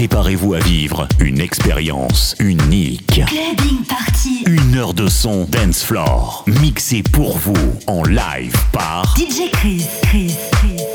Préparez-vous à vivre une expérience unique. Clubbing Party. Une heure de son dance floor. Mixé pour vous en live par DJ Chris. Chris. Chris.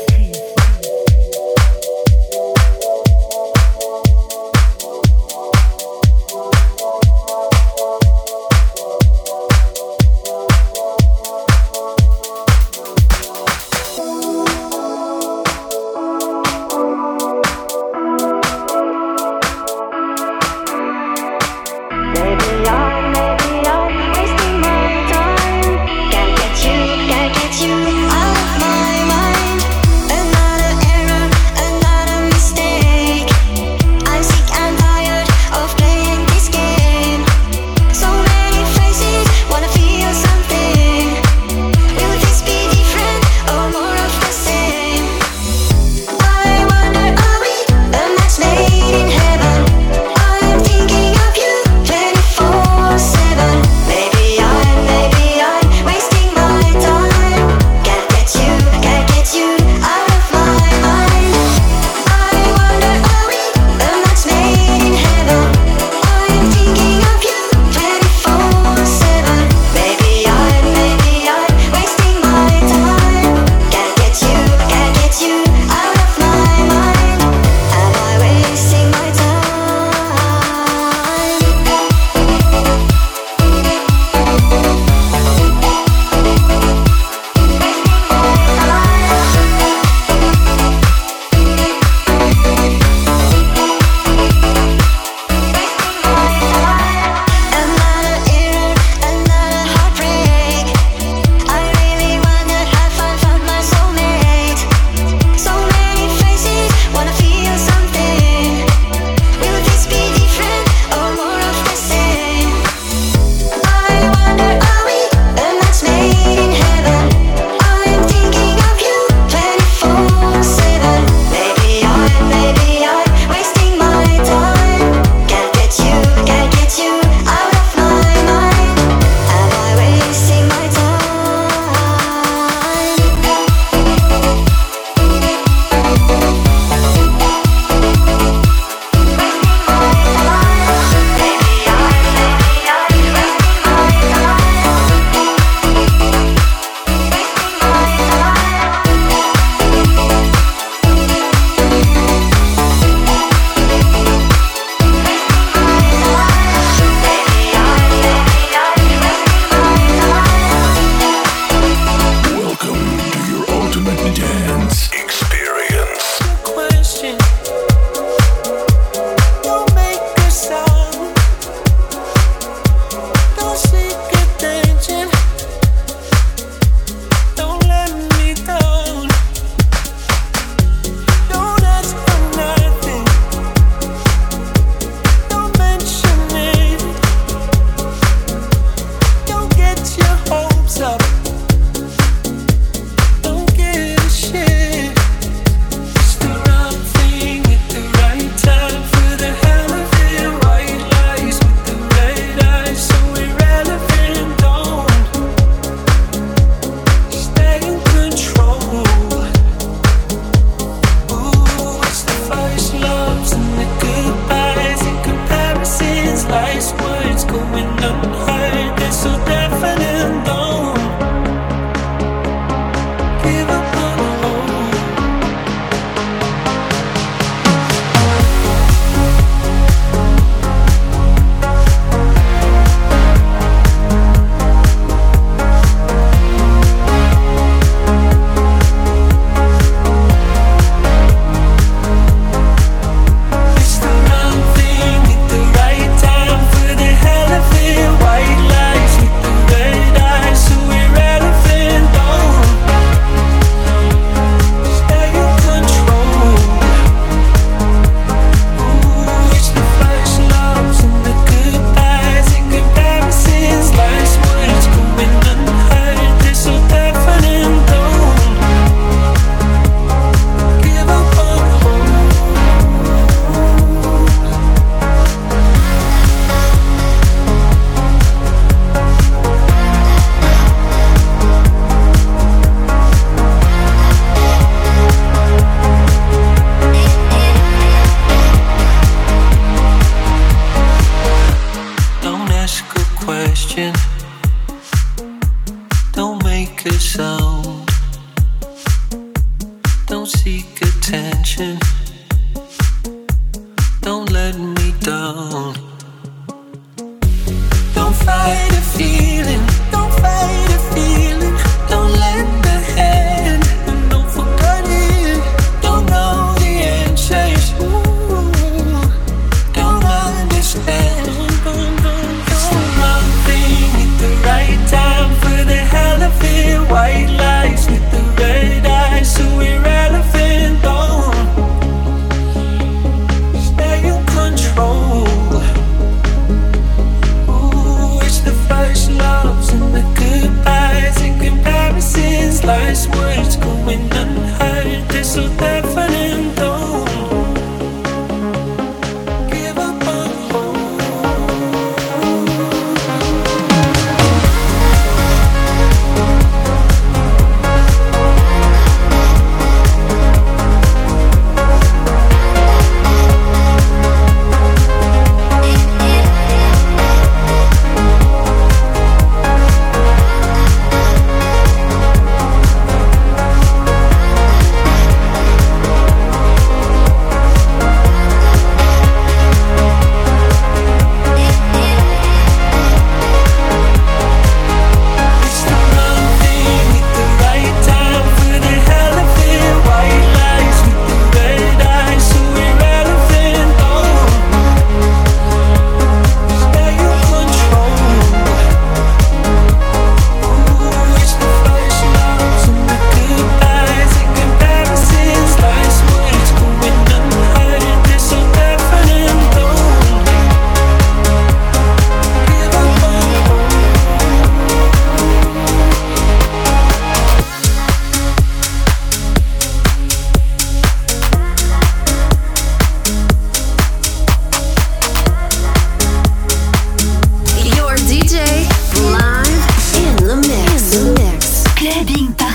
30.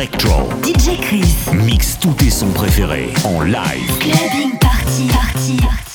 DJ Chris mixe tous tes sons préférés en live. Clubbing Party Party Party.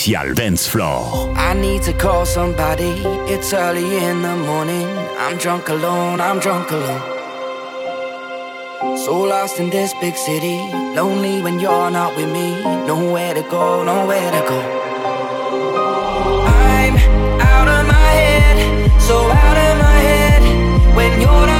spécial Dance Floor. I need to call somebody, it's early in the morning. I'm drunk alone, I'm drunk alone. So lost in this big city, lonely when you're not with me. Nowhere to go, nowhere to go. I'm out of my head, so out of my head when you're not.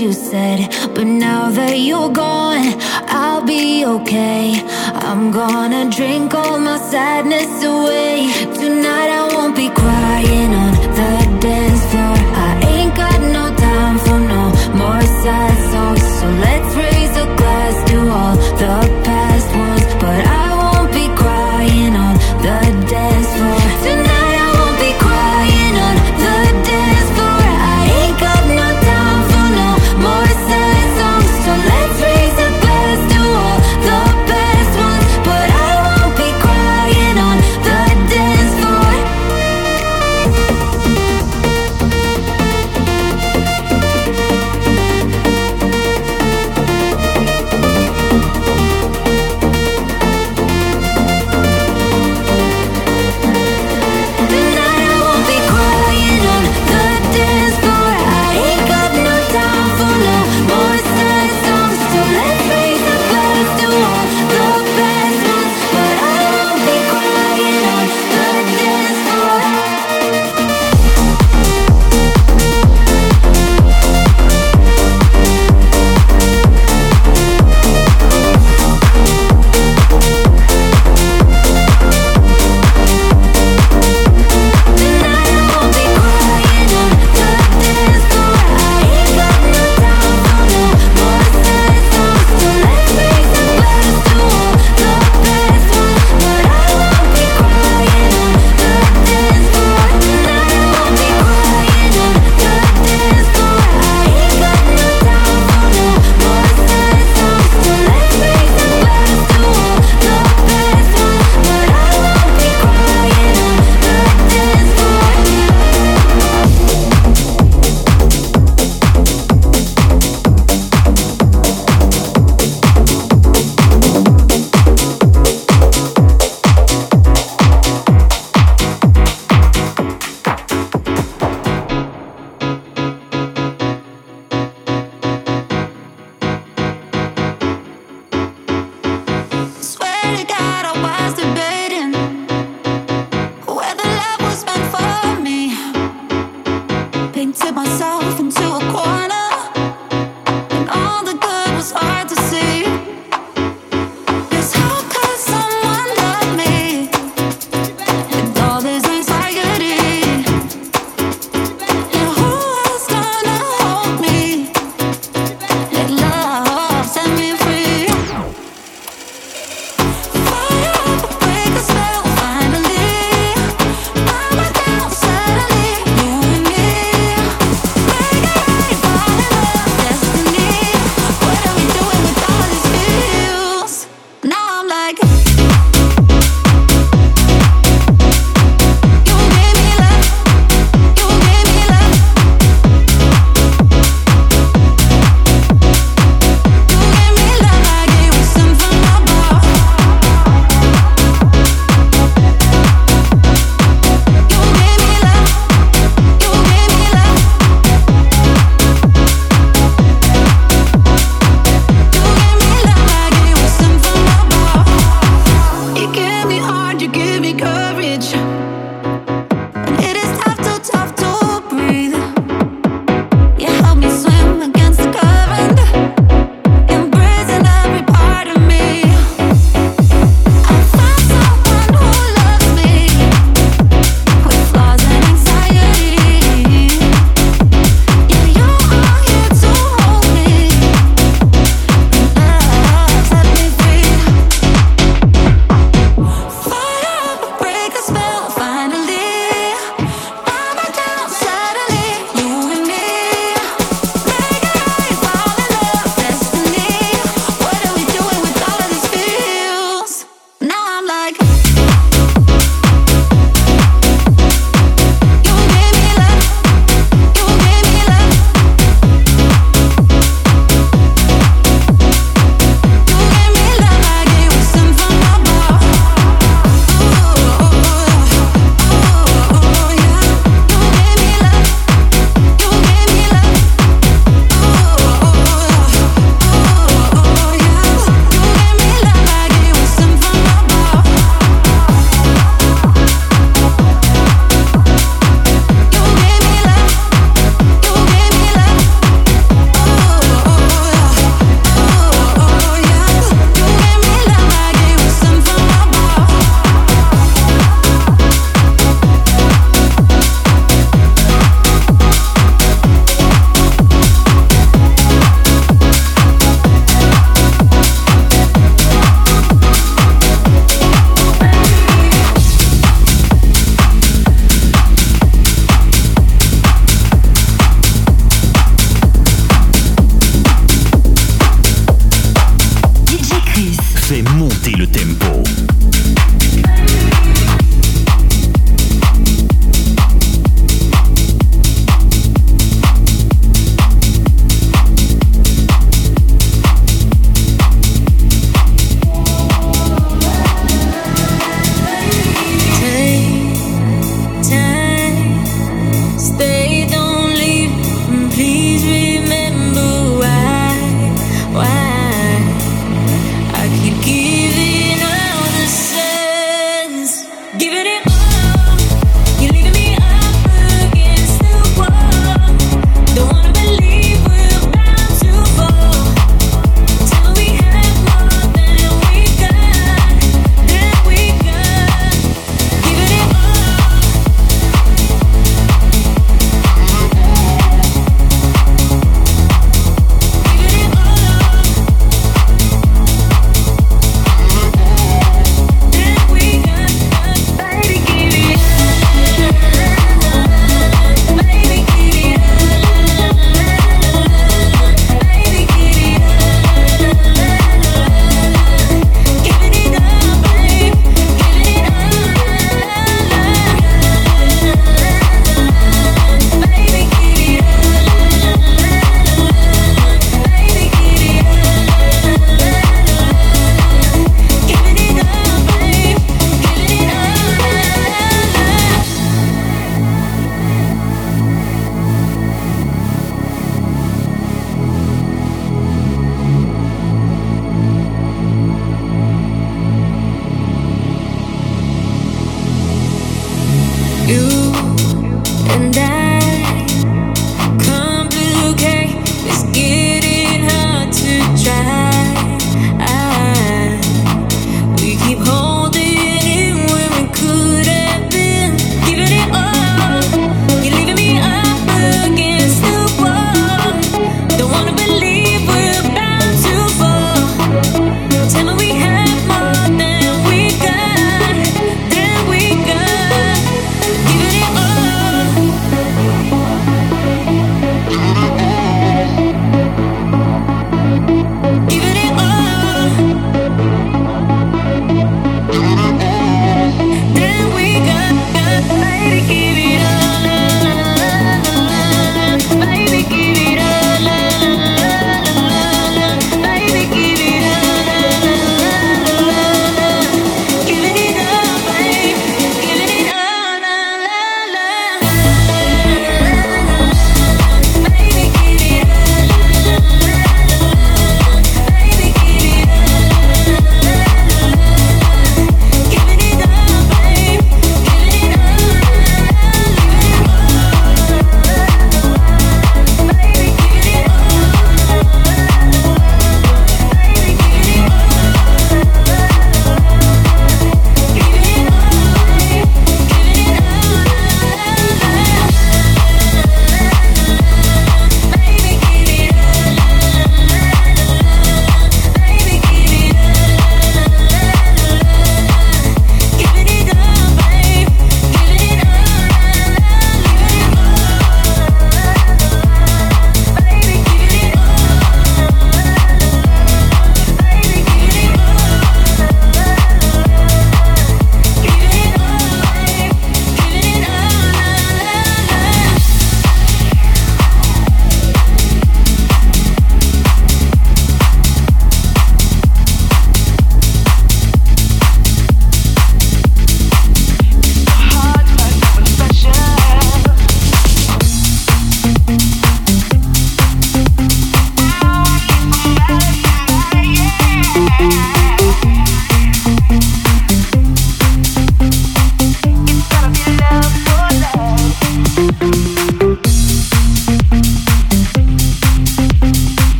you said. But now that you're gone, I'll be okay. I'm gonna drink all my sadness away. Tonight I won't be crying on the dance floor. I ain't got no time for no more sad songs. So let's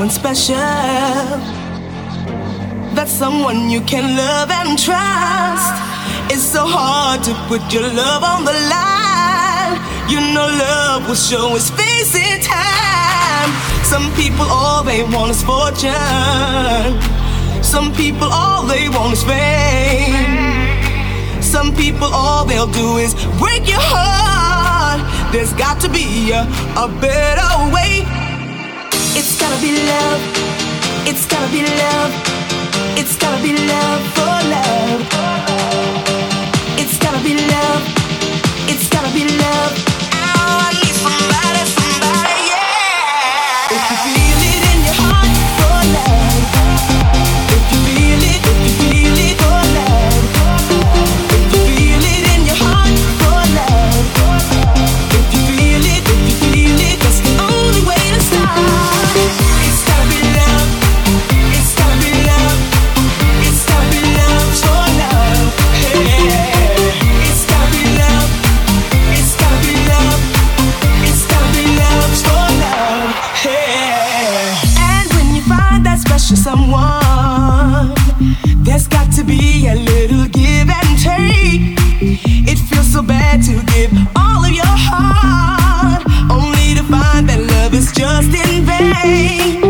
someone special. That's someone you can love and trust. It's so hard to put your love on the line. You know love will show its face in time. Some people all they want is fortune. Some people all they want is fame. Some people all they'll do is break your heart. There's got to be a, a better way gotta be love. It's gotta be love. It's gotta be love for love. It's gotta be love. It's gotta be love. Oh, I need somebody, somebody, yeah. If you feel it in your heart for love. so bad to give all of your heart, only to find that love is just in vain.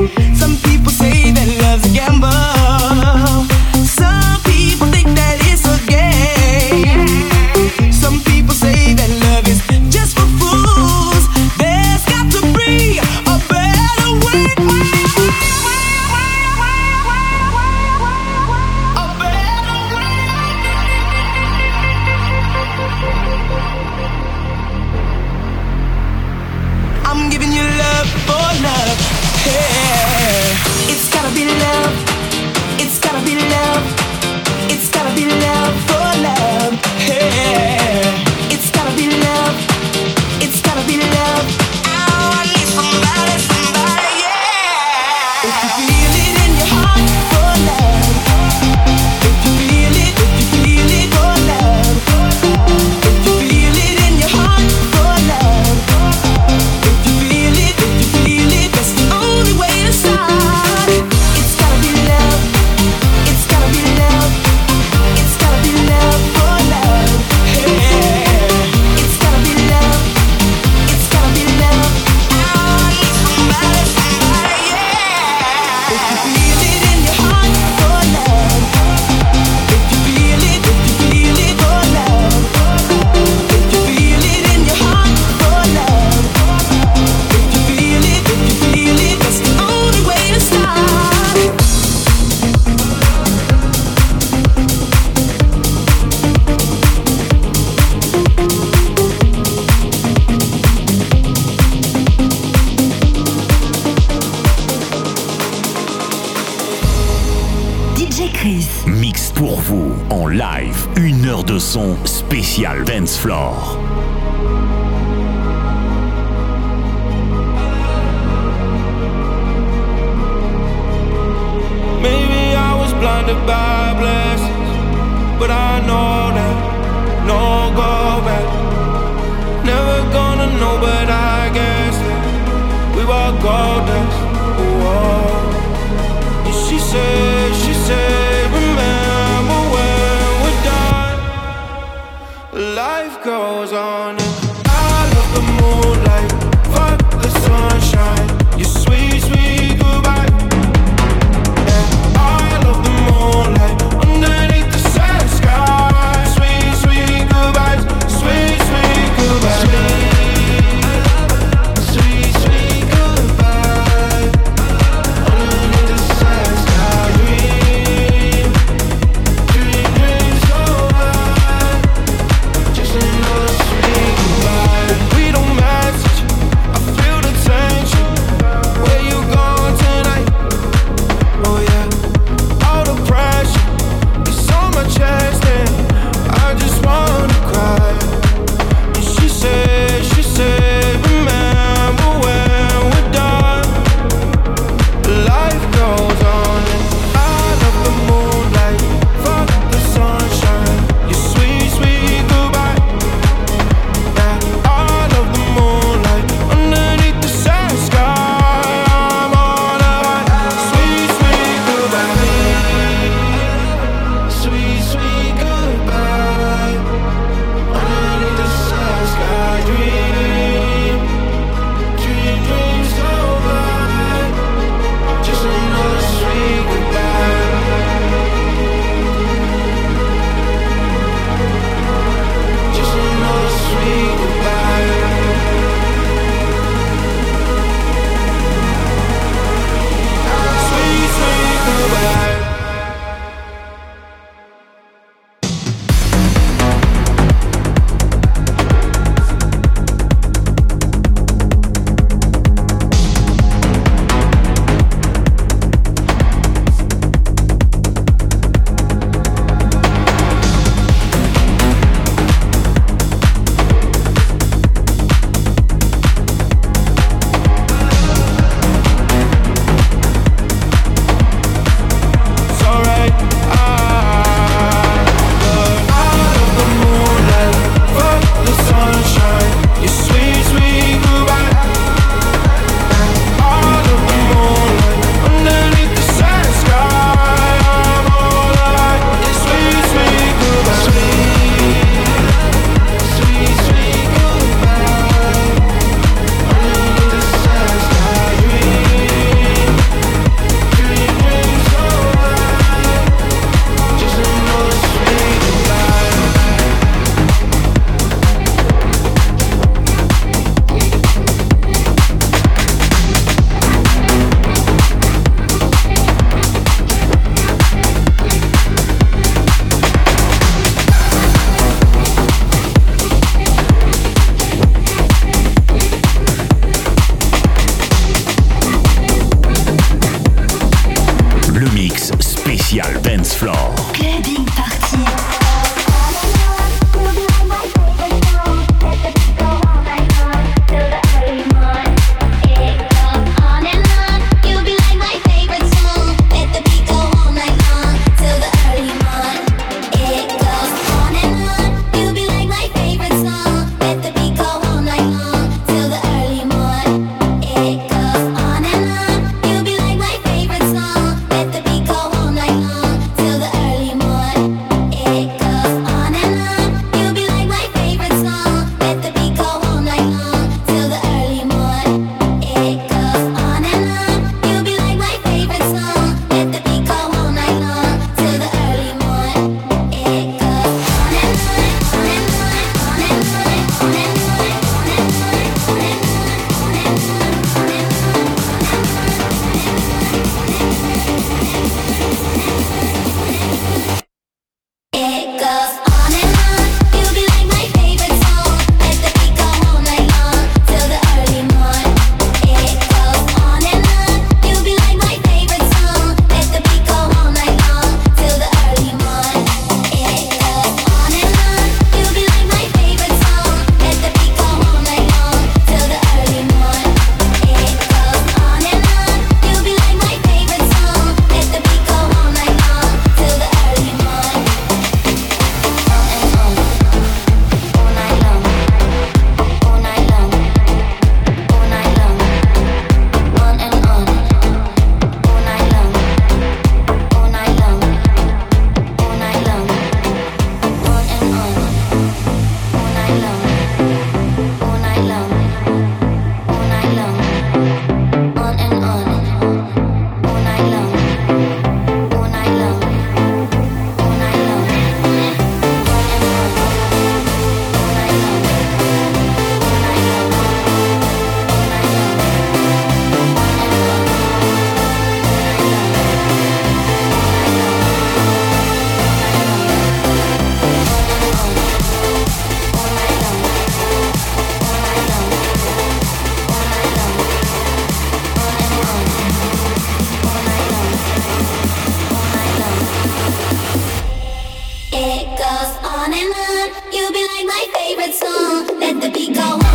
Dance Floor, mixé pour vous en live par DJ Kris.